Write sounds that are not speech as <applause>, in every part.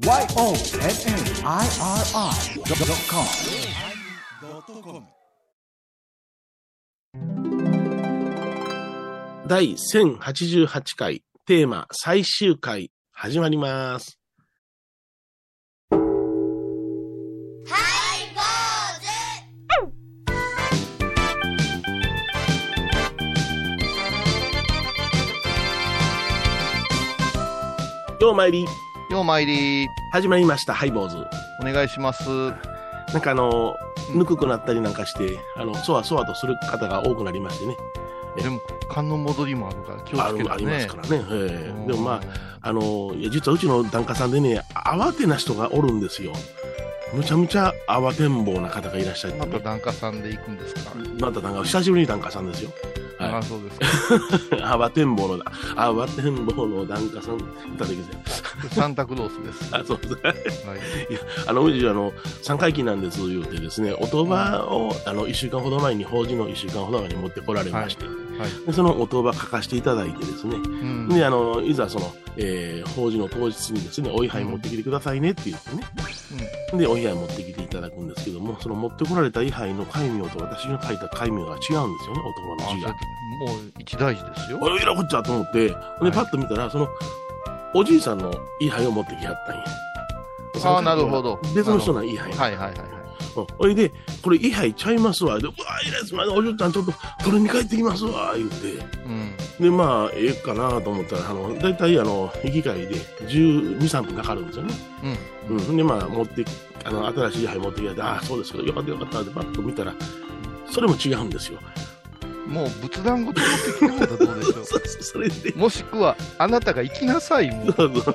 YONNIRI.com 第1088回テーマ最終回始まります。よう参り、よう参り、始まりました、ハイボーズ。お願いします。なんかあの、うんぬくくなったりなんかして、あの、そわそわとする方が多くなりましてね。でも、寒の戻りもあるから気をつけてね。あるありますからね。ええうんでもまあ、あの、いや実はうちの檀家さんでね、慌てな人がおるんですよ。むちゃむちゃ慌てんぼうな方がいらっしゃって、またね。檀家さんで行くんですか？また檀家、久しぶりに檀家さんですよ。はいああ、そうですか。慌てんぼうの、慌てんぼうの檀家さん、いただきサンタクロースです。あ、そうです。はい。あの、うち、あの、三回忌なんです言うてですね、お当場を、あの、一週間ほど前に、法事の一週間ほど前に持ってこられまして、はい。でそのお当場書かせていただいてですね、うん。で、あの、いざその、えー、法事の当日にですね、お位牌持ってきてくださいねって言ってね、で、お位牌持ってきていただくんですけども、その持ってこられた位牌の戒名と私の書いた戒名が違うんですよね、お当場の字が。もう一大事ですよ。おいらこっちゃと思って、で、はいパッと見たら、その、おじいさんの位牌を持ってきはったんや。あーなるほど別の人の位牌。はいはいはいほいで、これ、位牌ちゃいますわ。で、うわ、いいです、まだお嬢ちゃん、ちょっと、取りに帰ってきますわ、言うて。うん。で、まあ、ええかなと思ったら、あの、大体、あの、行き帰りで、12、3分かかるんですよね。うん。うん。で、まあ、持って、あの、新しい位牌持ってきて、ああ、そうですか、よかったよかったって、パッと見たら、それも違うんですよ。もう仏壇ごと持ってきてもらどうでしょ <laughs> そそれ。もしくは、あなたが行きなさい、もう。そうそう。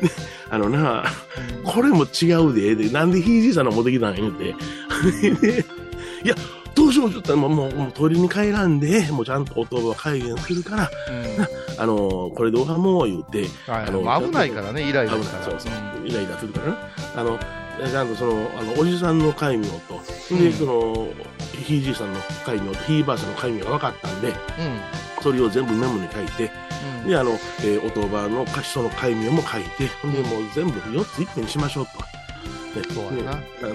で、あのな、これも違うで、で、なんでひいじいさんの持ってきたんや言うて。で <laughs> いや、どうしようちょっともう、もう、取りに帰らんで、もうちゃんと音は改元するから、うん。あのこれどうかもう言うて、はいあのまあ危ないからね、イライラしたら。そうそううんイライラするからね。あの、ちゃんとその、あの、おじさんの戒名と、うんで、その、ひいじいさんの戒名と、ひいばあさんの戒名が分かったんで、うん。それを全部メモに書いて、うん。で、あの、えー、お当場の貸しの戒名も書いて、ほんで、もう全部4ついっぺんにしましょうと。ね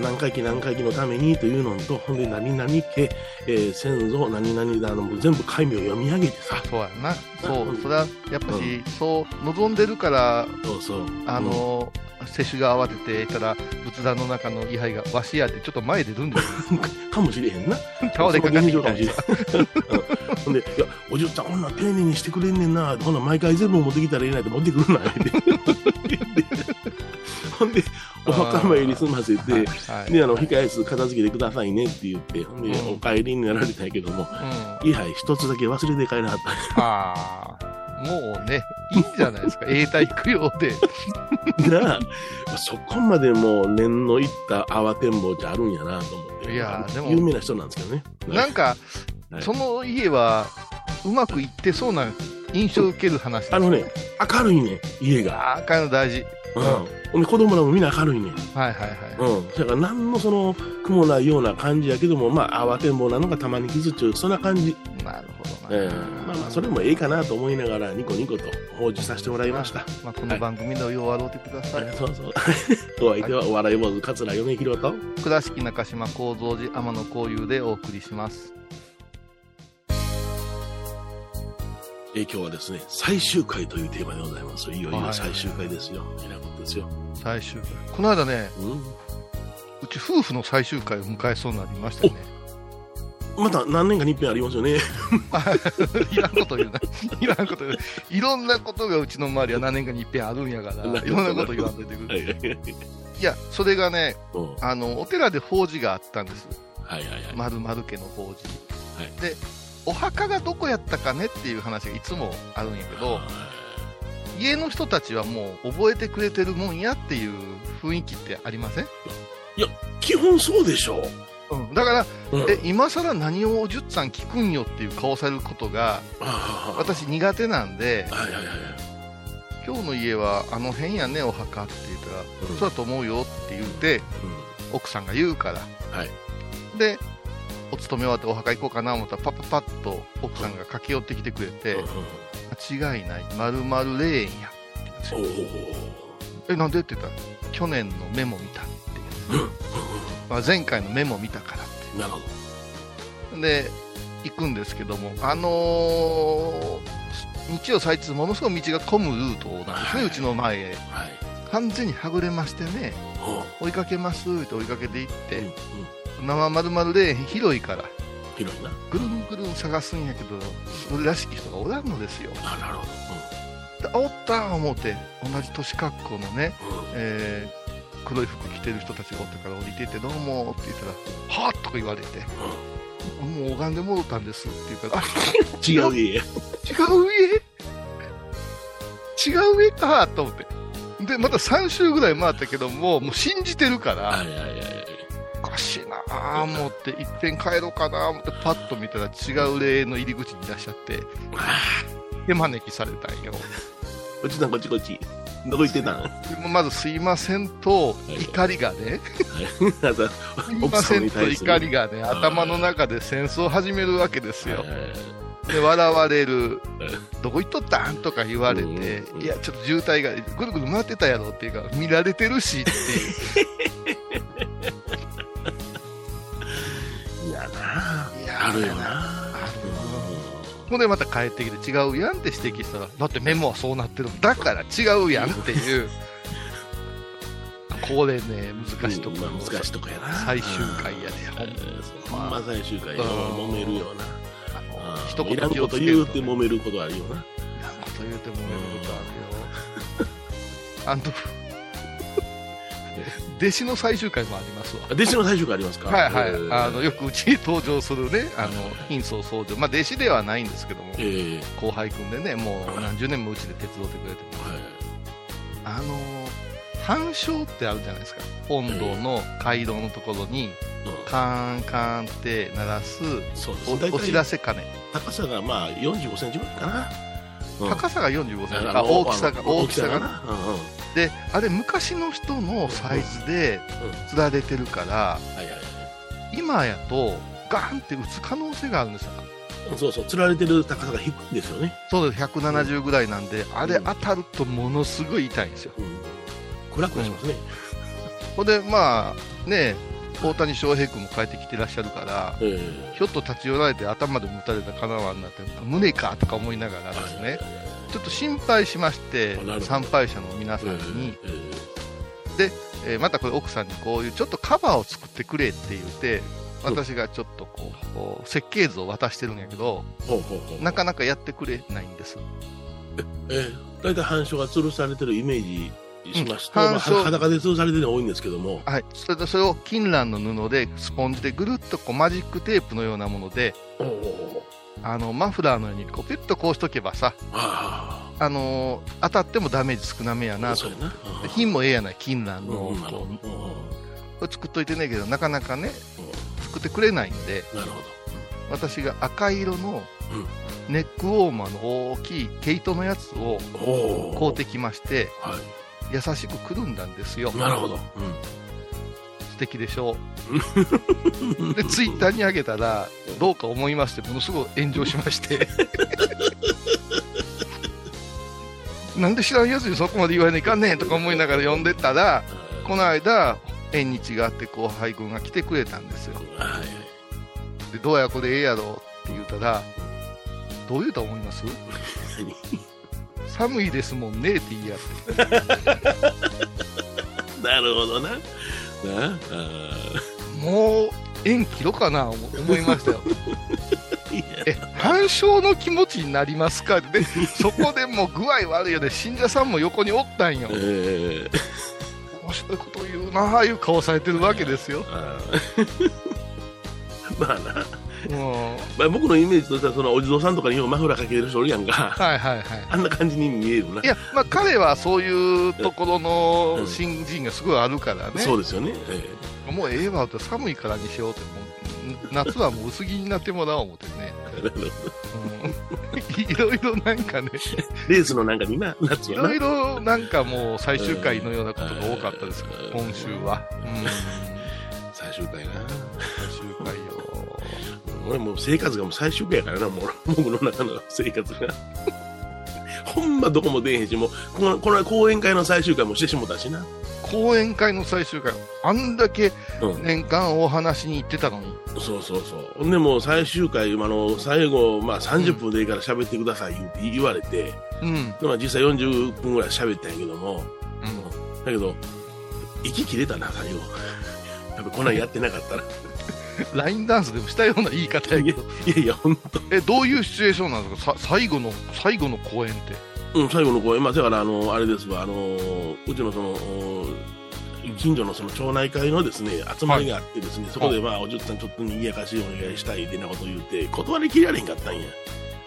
何回忌何回忌のためにというのと、ほんで、何々家、えー先祖、何々だの、全部戒名を読み上げてさ、そうやな。そう、それはやっぱし、そう望んでるから、そうそう。あの、接種が慌ててたら、仏壇の中の位牌がわしやってちょっと前出るんです <laughs> かもしれへんな。倒れかかってきたほんで、いや、おじゅっちゃん、こんなん丁寧にしてくれんねんな。ほんなら毎回全部持ってきたらええないと持ってくるな。言うてほんで、お墓参り済ませて、はい。で、あの、控え室片付けてくださいねって言って、ほんで、うんお帰りになられたんやけども、うん。位牌一つだけ忘れて帰らはった。ああ、もうね、いいんじゃないですか。<laughs> 永代供養で。なあ、そこまでもう念のいった慌てんぼうじゃあるんやなと思って。いやでも有名な人なんですけどね。なんか、はいその家は、うまくいってそうな印象を受ける話あのね、明るいね、家が。ああ、赤いの大事。うん。子供らもみんな明るいね。はいはいはい。うん。だから何のその苦もないような感じやけども、まあ慌てんぼうなのがたまに傷っちゅう、そんな感じ。なるほどな。ええまあまあ、それもええかなと思いながら、ニコニコと放置させてもらいました。まあ、この番組のよう笑うてください。そうそう。<laughs> お相手はお笑い坊主、桂米広と。倉敷中島幸三寺天野幸雄でお送りします。えー今日はですね、最終回というテーマでございます。いよいよ最終回ですよ。えらいことですよ。最終回。この間ね、うん。うち夫婦の最終回を迎えそうになりましたよね。また何年かに一遍ありますよね。<laughs> いらんこと言うな。いらんこと言う。いろんなことがうちの周りは何年かに一遍あるんやから、いろんなこと言わんといてくれ。はいはいはい。いや、それがね、うんあの、お寺で法事があったんです。はいはいはい。丸々家の法事。はいで、お墓がどこやったかねっていう話がいつもあるんやけど、家の人たちはもう覚えてくれてるもんやっていう雰囲気ってありません、基本そうでしょ。うん、だから、う。うん、え、今更何をおじゅっさん聞くんよっていう顔されることが、私苦手なんで、はいはいはいはい。今日の家はあの辺やね、お墓って言ったら、うん。そうだと思うよって言うて、奥さんが言うから。はい。で、お勤め終わってお墓行こうかな思ったら、パッパッパッと奥さんが駆け寄ってきてくれて、うん。間違いない、まるまる霊園やってお。え、なんでって言ったら、去年のメモ見たってまあ、前回のメモ見たからってなるほど。で、行くんですけども、あのー日曜最通、ものすごい道が混むルートなんですね、はいうちの前へ。はい。完全にはぐれましてね、追いかけますって追いかけていっうんうんて、生丸々で広いから、広いな。ぐるんぐるん探すんやけど、それらしき人がおらんのですよ。あ、なるほであおった思って、同じ年格好のね、ど。うん。えー黒い服着てる人たちがおったから降りていって、どうもって言ったら、はっとか言われて、もう拝んで戻ったんですって言うから、あ <laughs> 違う家。違う家？違う家かと思って。で、また3周ぐらい回ったけども、もう信じてるから、はいはいはいしいなぁ思って、いっぺん帰ろうかなぁ思って、パッと見たら違う霊の入り口にいらっしゃって、手招きされたんよ。こっちだこっちこっち。どこ行ってたん。でもまずすいませんと、い。怒りがね、すいませんと怒りがね、頭の中で戦争を始めるわけですよ。で、笑われる、どこ行っとったん？とか言われてうん、いや、ちょっと渋滞がぐるぐる回ってたやろっていうか、見られてるしっていう。<laughs> あるよな。ほんでまた帰ってきて違うやんって指摘したら、だってメモはそうなってるだから違うやんっていう。<laughs> これね、難しいところ、うんまあ難しいとこやな。最終回やで、ほんまほんま最終回よ。揉めるよな。一言いこと言うて揉めることあるよな。いらんこと言うてもめることあるよ。<laughs> あの、弟子の最終回もありますわ。弟子の最終回ありますか？はいはい。えーあの、よくうちに登場するね、あの、貧相僧正。まあ、弟子ではないんですけども、ええ後輩くんでね、もう何十年もうちで手伝ってくれてあの、反証ってあるじゃないですか。本堂の街道のところに、うんカーンカーンって鳴らすおお知らせ鐘。高さがまあ45センチぐらいかな。うん高さが45センチ。大きさが、大きさがな。な。うんうんで、あれ昔の人のサイズで釣られてるから、今やとガンって打つ可能性があるんですよ。そうそう、釣られてる高さが低いんですよね。そうです、170ぐらいなんで、あれうん。当たるとものすごい痛いんですよ。うん。暗くしますね。ほんで、まあ、ね、大谷翔平君も帰ってきてらっしゃるから、ええ。ひょっと立ち寄られて頭でも打たれたかなわんなって、胸かとか思いながらですね、ちょっと心配しまして参拝者の皆さんに、えーまたこれ奥さんにこういうちょっとカバーを作ってくれって言って、私がちょっとこう、設計図を渡してるんやけど。なかなかやってくれないんです。ええ大体反証が吊るされてるイメージしますと、うんまあ裸で吊るされてるのが多いんですけども、はい。それでそれを金蘭の布で、スポンジでぐるっとこうマジックテープのようなもので、あの、マフラーのようにこうピュッとこうしとけばさ、ああのー当たってもダメージ少なめやあ、なと品もええやない、金蘭の。こう作っといてねえけど、なかなかね、作ってくれないんで、私が赤色のネックウォーマーの大きい毛糸のやつを。買うてきまして、は優しくくるんだんですよ。い。。なるほど。素敵でしょう。<laughs> で、ツイッターに上げたら、どうか思いまして、ものすごい炎上しまして。<laughs> なんで知らんやつにそこまで言われないかんねんとか思いながら読んでたら、この間、縁日があって後輩君が来てくれたんですよ。はい。で、どうやこれええやろって言うたら、どう言うと思います？何？寒いですもんねって言いやって。<laughs> なるほどな。もう、縁切ろかな思思いましたよ。<laughs> え、反証の気持ちになりますか？で、そこでもう具合悪いよね。信者さんも横におったんよえ。ー面白いこと言うなああいう顔されてるわけですよ。<laughs> まあな、まあ、僕のイメージとしてはそのお地蔵さんとかにマフラーかけてる人おるやんか。はいはいはい。あんな感じに見えるな。いや、まあ彼はそういうところうのん新人がすごいあるからね。そうですよね、えもうええわって寒いからにしようって、もう夏はもう薄着になってもらおう思ってね。え <laughs> うん、いろいろなんかね、レースのなんかにな夏はな。いろいろなんかもう最終回のようなことが多かったです今週は。うん、最終回な最終回よ。<laughs> 俺もう生活がもう最終回やからなもう僕の中の生活が <laughs> ほんまどこも出えへんし、もう、この、この講演会の最終回もしてしもたしな。講演会の最終回、あんだけうん。年間お話に行ってたのに。そうそうそう。ほんでもう最終回、あの、最後、まあ30分でいいから喋ってください言うて言われて、うん。でまあ実際40分ぐらい喋ったんやけども、うん。だけど、息切れたな、最後。やっぱこんなんやってなかったら。ラインダンスでもしたような言い方やけど。いやいや、ほんと。え、どういうシチュエーションなんですか？さ最後の、最後の公演って。うん、最後の公演、まあ、だから、あの、あれですわ、あの、うちのその、お近所のその町内会のですね、集まりがあってですね、そこでまあ、おじゅっさんちょっと賑やかしいお願いしたいってなことを言って、断りきられへんかったんや。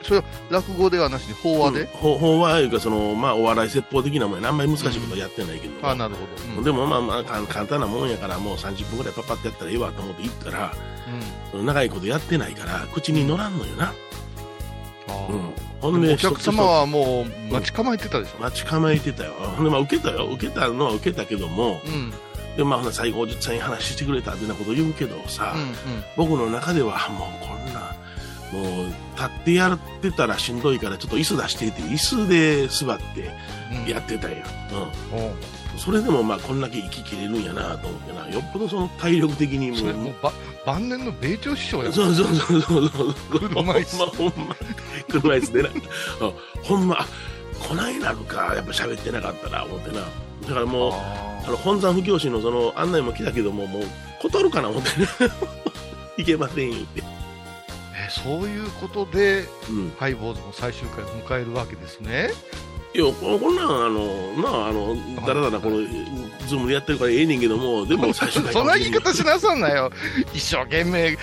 それは落語ではなしに法話で、うんほ法話いうか、その、まあ、お笑い説法的なもんやなあんまり難しいことはやってないけど、あなるほど。うんでもまあまあ、か簡単なもんやから、もう30分ぐらいパッパってやったらええわと思って行ったら、長いことやってないから、口に乗らんのよな。あうんー。ほんで、お客様はもう待ち構えてたでしょ？待ち構えてたよ。ほんで、まあ、受けたよ。受けたのは受けたけども、うん。で、まあ、最後、おじっちゃんに話してくれたってなこと言うけどさ、うん。僕の中では、もうこんな、もう、立ってやってたらしんどいから、ちょっと椅子出してって、椅子で座ってうん。やってたよ。うん。うん。それでも、まあ、こんだけ息切れるんやなと思ってな、よっぽどその体力的にもう、もうば晩年の米朝師匠やん。そうそうそうそうそう。車椅子ほんま、ほんま。車椅子でな。<laughs> うんほんま、あ、こないなるか、やっぱ喋ってなかったな、思ってな。だからもう、ああの本山不教師のその案内も来たけども、もう断るかな思ってね。<laughs> いけません言って。そういうことで、うん。ハイボーズの最終回を迎えるわけですね。いや、ここんなん、あの、なあ、あの、だらだらこの、ズームでやってるからええねんけども、でも最終回そんな言い方しなさんなよ。一生懸命考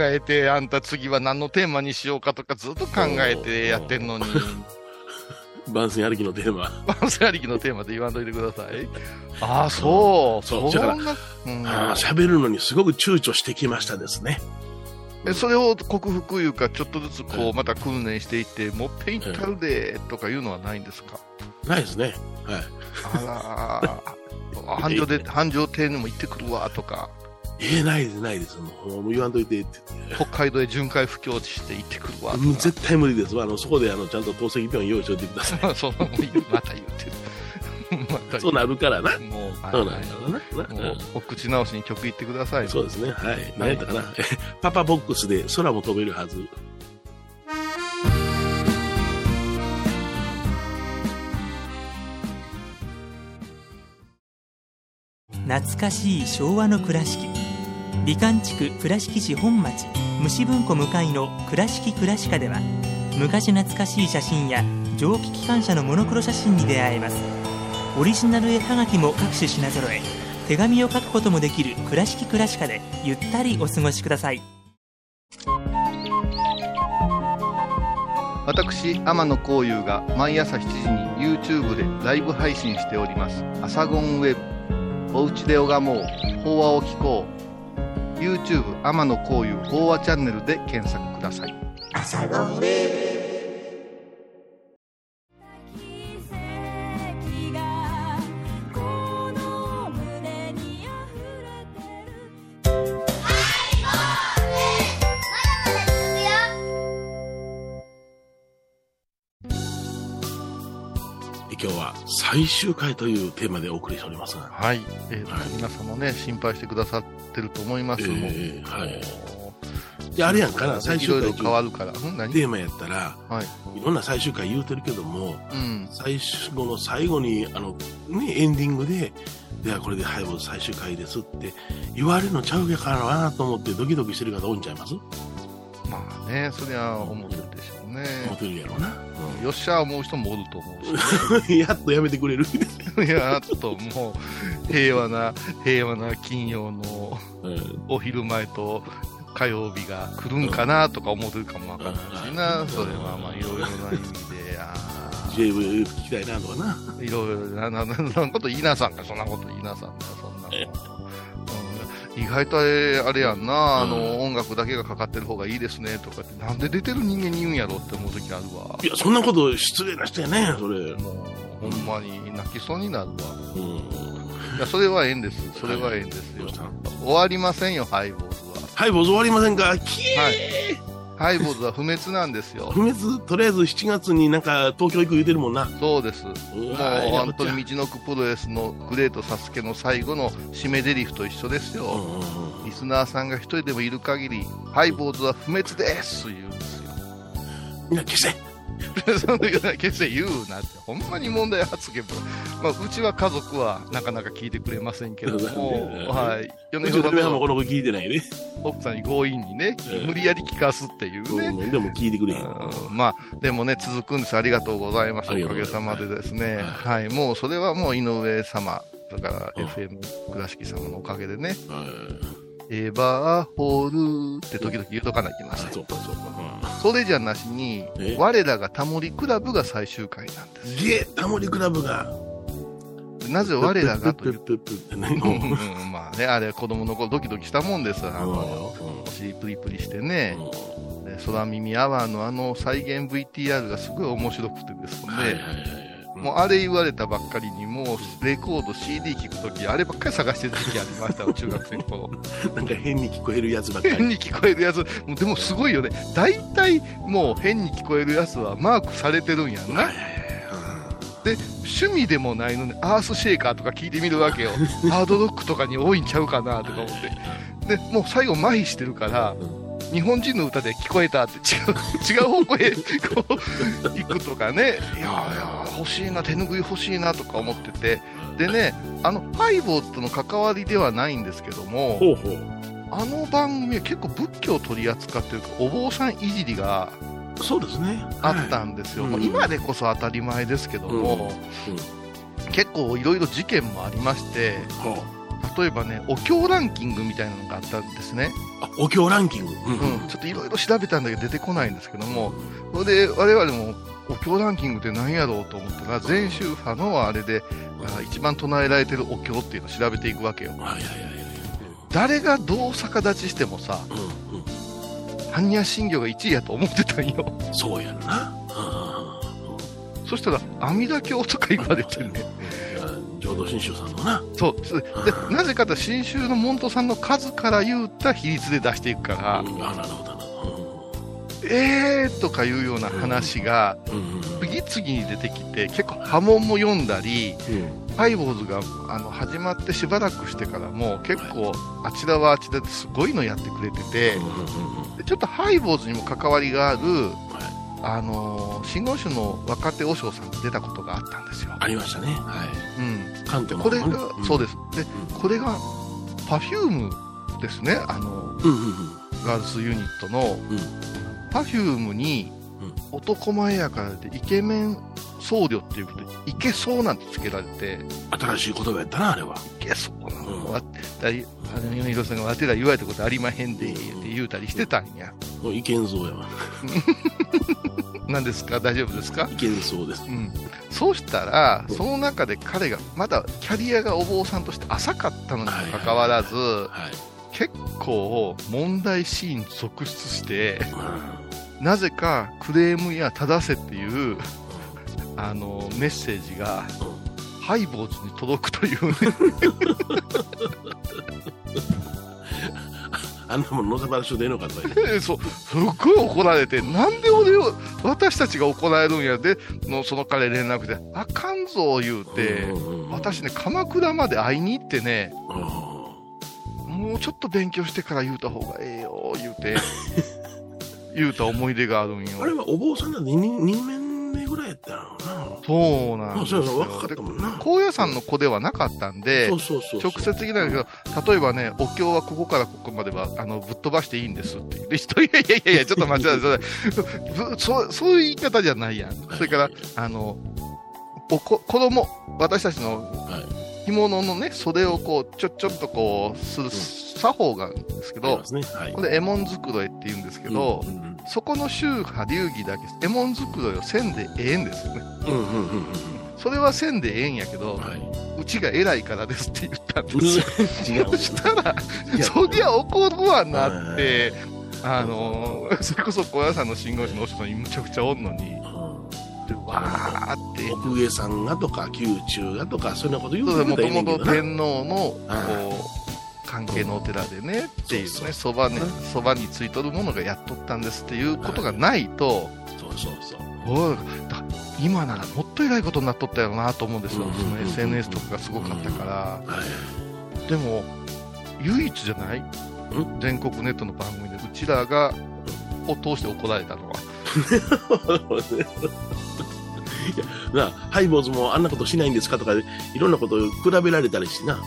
えて、あんた次は何のテーマにしようかとかずっと考えてやってんのに、番宣ありきのテーマ。バンスありきのテーマで言わんといてください。ああ、そう。そうそんな、うんるのにすごく躊躇してきましたですね。えそれを克服いうか、ちょっとずつこうう、また訓練していって、もっぺん行ったるで、とかいうのはないんですか？ないですね。はい。あら、<laughs> 繁盛で、繁盛亭にも行ってくるわ、とか、ええないです、ないです。もうもう言わんといてって北海道へ巡回布教して行ってくるわ、と。か。絶対無理ですわ。あの、そこであの、ちゃんと透析病院用意しておいてください。<laughs> そうまた言ってそうなるからな。もう、そうなんはいだろうな。もう、お口直しに曲言ってください。そうですね。はい。何やったかな。<laughs> パパボックスで空も飛べるはず。懐かしい昭和の倉敷美観地区倉敷市本町虫文庫向かいの「倉敷倉歯科」では昔懐かしい写真や蒸気機関車のモノクロ写真に出会えますオリジナル絵はがきも各種品揃え手紙を書くこともできる「倉敷倉歯科」でゆったりお過ごしください私、天野幸雄が毎朝7時に YouTube でライブ配信しております。アサゴンウェブ。おうちで拝もう。法話を聞こう。YouTube 天野幸雄法話チャンネルで検索ください。奇最終回というテーマでお送りしておりますが。はい。えーとはい皆さんもね、心配してくださってると思います。えーはいもいや、あれやんかな、う最終回いろいろ変わるから。テーマやったら、はい。いろんな最終回言うてるけども、うん。最後の最後に、あの、ね、エンディングで、ではこれでハイボーズ最終回ですって言われるのちゃうやからなと思ってドキドキしてる方んちゃいます？まあね、そりゃ思ってるでしょうね。思ってるやろうな。よっしゃ思う人もおると思うし、<laughs> やっとやめてくれる。<laughs> いや、っともう、平和な、平和な金曜のうん。お昼前と火曜日が来るんかなとか思ってるかもわかんないしな、それはまあいろいろな意味で、あ JV 聞きたいなとかな。ーいろいろな、な、な、なこと言いなさんか、そんなこと言いなさんか、そんな意外とあれあれやんな、あの、うん音楽だけがかかってる方がいいですねとかって、なんで出てる人間に言うんやろって思う時あるわい。や、そんなこと失礼な人やね、それ。もう、ほんまに泣きそうになるわ。うん。いや、それはええんです。それはええんですよどうし。た終わりませんよ、ハイボーズは。はい、坊主終わりませんか？キーはい。ハイボーズは不滅なんですよ。不滅、とりあえず7月になんか東京行く言うてるもんな。そうです。うもう本当に道のくプロレスのグレートサスケの最後の締め台詞と一緒ですよ。リスナーさんが一人でもいる限り、ハイボーズは不滅です言うんですよ。みんな消せ。そのような決して言うなって、ほんまに問題発言も、まあ、うちは家族はなかなか聞いてくれませんけれども、うんはい。う米ちの嫁はんも広この子聞いてないね。奥さんに強引にねう、ん無理やり聞かすっていうね。うんでも聞いてくれへん。うんまあ、でもね、続くんです。ありがとうございます。ありおかげさまでですね。ははい。もう、それはもう井上様、だからうん FM 倉敷様のおかげでね、はいエヴァーホールって時々言うとかないといけません。そうかそうか。それじゃなしにえ、我らがタモリクラブが最終回なんです。すげえ、タモリクラブが。なぜ我らがという？うん何うんまあね、あれ子供の頃ドキドキしたもんです。あの、うんお尻プリプリしてね、で空耳アワーのあの再現 VTR がすごい面白くてですね、はいはいはいはい。もうあれ言われたばっかりに、もうレコード、CD 聞くとき、あればっかり探してる時期ありましたよ、<laughs> 中学生の頃。なんか変に聞こえるやつばっかり。変に聞こえるやつ、もうでもすごいよね。大体もう変に聞こえるやつはマークされてるんやんな。で、趣味でもないのに、アースシェイカーとか聞いてみるわけよ。ハードロックとかに多いんちゃうかなとか思って。で、もう最後麻痺してるから、日本人の歌で聞こえたって違う、<laughs> 違う方向へこう行くとかね。いやいや、欲しいな、手拭い欲しいなとか思ってて。でね、あの、ハイボーズとの関わりではないんですけども。あの番組は結構仏教を取り扱ってるお坊さんいじりがそうですね。あったんですよ。はいもう今でこそ当たり前ですけども、結構いろいろ事件もありまして、ほう。例えばね、お経ランキングみたいなのがあったんですね。あ、お経ランキング。ううん、ちょっといろいろ調べたんだけど出てこないんですけども、それで我々もお経ランキングって何やろうと思ったら、全宗派のあれで、あ一番唱えられてるお経っていうのを調べていくわけよ。誰がどう逆立ちしてもさ、うんうん。般若心経が1位やと思ってたんよ。そうやんな。そしたら、阿弥陀経とか言われてね。浄土真宗さんのな。そう。それで、なぜかと新宗の門徒さんの数から言った比率で出していくから、うん。あ、なるほどえーとかいうような話が次々に出てきて、結構波紋も呼んだり、うん。拝、ボーズがあの始まってしばらくしてからも結構あちらはあちらですごいのやってくれてて、でちょっと拝、ボーズにも関わりがある、はあのー、真言宗の若手和尚さんが出たことがあったんですよ。ありましたね。はうん。い。関東のこれが、ねそうです。で、これが、 Perfumeですね。あの、うんうんうん。ガールズユニットの、うんパフュームにうん、男前やからで、イケメン僧侶っていうことで、いけそうなんてつけられて、新しい言葉やったな、あれは。いけそうなうんの。わだいあの、米広さんがわてら言われたことありまへんで、って言うたりしてたんや。もう意見そうやわ。<laughs> 何ですか？大丈夫ですか？意見そうです。うん。そうしたらう、んその中で彼が、まだキャリアがお坊さんとして浅かったのにもかかわらず、はい。結構問題シーン続出して、うなぜかクレームや正せっていう、あの、メッセージが、ハイボーズに届くというね。<laughs> あんなもん乗せ話でええのかとか <laughs> そう、すっごい怒られて、なんで俺を、私たちが怒られるんやで、の、その彼連絡で、あかんぞ言うて、私ね、鎌倉まで会いに行ってね、もうちょっと勉強してから言うた方がええよ、言うて、<laughs> 言うた思い出があるんよ。あれはお坊さんなんで 2, 2年目ぐらいやったのそうなんですよ。あそうやな若かったもんな高野山の子ではなかったんで。直接的なんだけど、例えばね、お経はここからここまでは、あの、ぶっ飛ばしていいんですって言う人、いやいやいやいや、ちょっと待ってください。ぶそう、そういう言い方じゃないやん。それから、あの、おこ、子供、私たちのはい。着物のね、袖をこう、ちょ、ちょっとこう、する作法があるんですけどありま、すね。はい。これ、絵文繕いって言うんですけど、うんうんそこの宗派流儀だけ、絵文繕いをせんでええんですよね。うんうんうんうんそれはせんでええんやけどうん。、はうちが偉いからですって言ったんい。ですよ。<laughs> そ。したら、そりゃ怒るわなって、あのー、それこそ小屋さんの信号師のお師匠にむちゃくちゃおんのに、でわーって、奥上さんがとか、宮中がとか、そんなこと言うてもとも。と天皇の、こはう、関係のお寺でねっていうね、そばね、そばについとるものがやっとったんですっていうことがないと、そうそうそう。今ならもっと偉いことになっとったよなと思うんですよ、うんその SNS とかがすごかったから、はい。でも、唯一じゃない？全国ネットの番組で、うちらが、を通して怒られたのは。<laughs> いや、なあ、ハイボーズもあんなことしないんですかとか、いろんなことを比べられたりしな。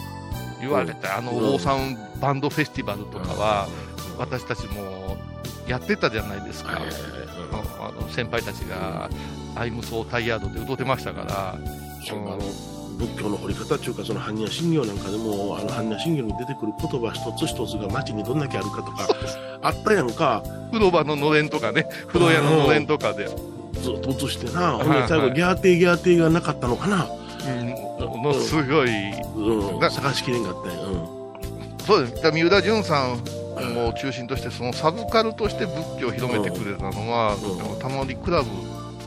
言われて、あの、うんオーサウンバンドフェスティバルとかは、私たちもやってたじゃないですか。はいはいはい。あの先輩たちが、アイムソータイヤードで歌ってましたから、仏教の彫り方っていうか、その般若心経なんかでも、あの般若心経に出てくる言葉一つ一つが街にどんだけあるかとか、あったやんか、風呂場ののれんとかね、風呂屋ののれんとかで、ずっと映してな、はいほんで最後、ギャーテーギャーテーがなかったのかな、うん、ものすごい、うん、だ探しきれんかったんやそうです。三浦淳さんも中心として、そのサブカルとして仏教を広めてくれたのは、うんタモリクラブ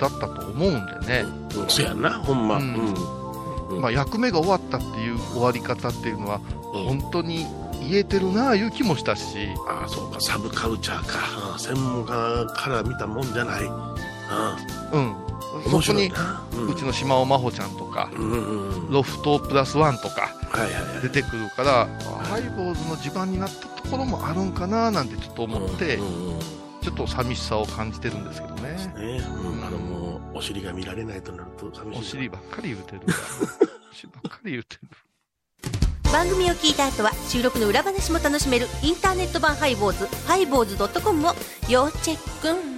だったと思うんでね、うん。うん、そやんな、ほんま。ううんん。うんまあ、役目が終わったっていう終わり方っていうのは、うん本当に言えてるなあいう気もしたし、ああ、そうか、サブカルチャーか。うん専門家から見たもんじゃない。うん。うん、そ面こに。うちの島尾真帆ちゃんとか。ロフトプラスワンとかはいはいはい。出てくるから、ハイボーズの地盤になったところもあるんかななんてちょっと思って、ちょっと寂しさを感じてるんですけどね。ね、うん、あのもうお尻が見られないとなると寂しいなお尻ばっかり言うてる。お尻ばっかり言うてる。番組を聞いた後は収録の裏話も楽しめるインターネット版ハイボーズハイボーズ .com を要チェック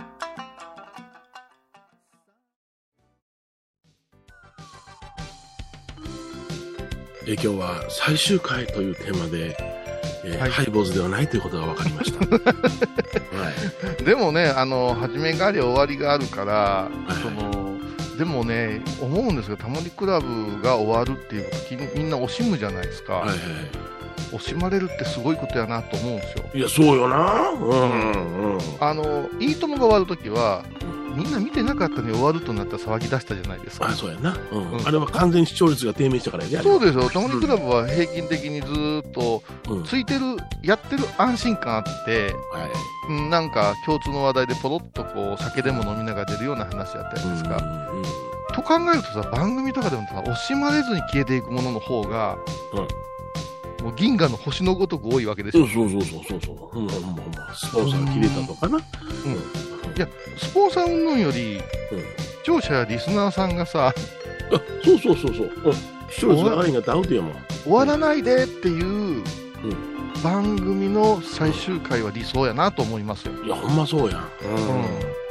え今日は最終回というテーマで、えーはいハイボーズではないということが分かりました。<laughs> はい。でもね、あの、始めがあり終わりがあるから、いその、でもね、思うんですけど、タモリクラブが終わるっていうこときみんな惜しむじゃないですか。はいはい惜しまれるってすごいことやなと思うんですよ。いや、そうよな。うんうん。あの、いいともが終わるときは、みんな見てなかったのに終わるとなったら騒ぎ出したじゃないですか。あ、そうやな。うん。うんあれは完全に視聴率が低迷したからやで、あれそうですよ。タモリクラブは平均的にずーっと、うん。ついてる、やってる安心感あって、はい。うんなんか共通の話題でポロッとこう酒でも飲みながら出るような話やったりですか。うんうんと考えるとさ、番組とかでもさ、惜しまれずに消えていくものの方が、もう銀河の星のごとく多いわけでしょ。そうそうそうそうそうそう。うん、まほんま。スポンサー切れたとかな。うん。いや、スポンサー云々より、うん。視聴者やリスナーさんがさ、あ、そうそうそうそう。うん。視聴率が上がりんかったらアウトやもん。終わらないでっていう番組の最終回は理想やなと思いますよ。いや、ほんまそうやん。うん。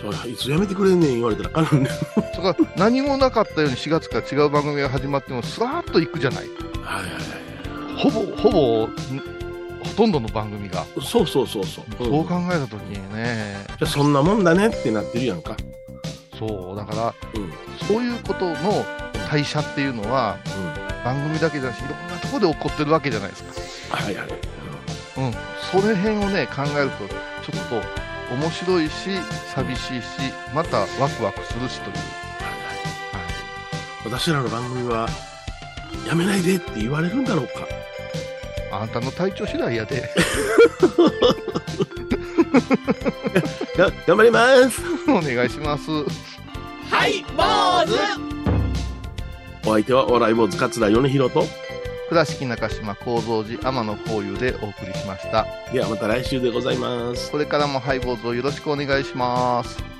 そういつやめてくれんねん言われたらあかんねん。それから何もなかったように4月から違う番組が始まっても、スワーッといくじゃない。はいはいはい。ほぼ、ほぼ、んほとんどの番組が。そうそうそうそう。そう考んえたときにね、じゃあそんなもんだねってなってるやんか。そう、だから、うん。うん。そういうことの代謝っていうのは、番組だけじゃなし、いろんなところで起こってるわけじゃないですか。はいはい。うん。それ辺をね、考えると、ちょっと面白いし、寂しいし、またワクワクするしという。私らの番組は、やめないでって言われるんだろうか。あんたの体調次第やで。<laughs> が頑張ります。お願いします。お相手は、お笑い坊主桂米広と、倉敷中島幸三寺天野幸雄でお送りしました。ではまた来週でございます。これからもハイボーズをよろしくお願いします。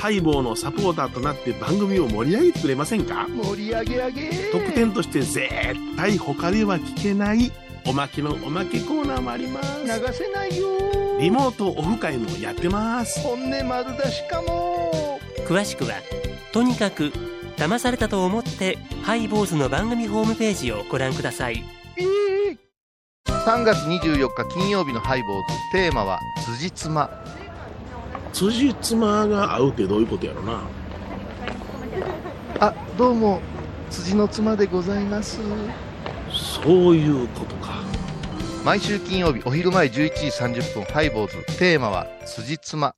ハイボーのサポーターとなって番組を盛り上げてくれませんか？盛り上げ上げ。特典として絶対他では聞けないおまけのおまけコーナーもあります。流せないよ。リモートオフ会もやってます。本音丸出しかも。詳しくはとにかく騙されたと思ってハイボーズの番組ホームページをご覧ください。3月24日金曜日のハイボーズ。テーマは辻褄辻褄が合うってどういうことやろな。あどうも辻の妻でございます。そういうことか。毎週金曜日お昼前11時30分ハイボーズ。テーマは辻褄あ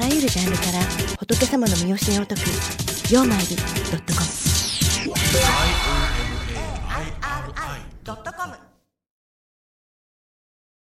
らゆるジャンルから仏様の身教えを解く「曜マイルドットコム」ドットコム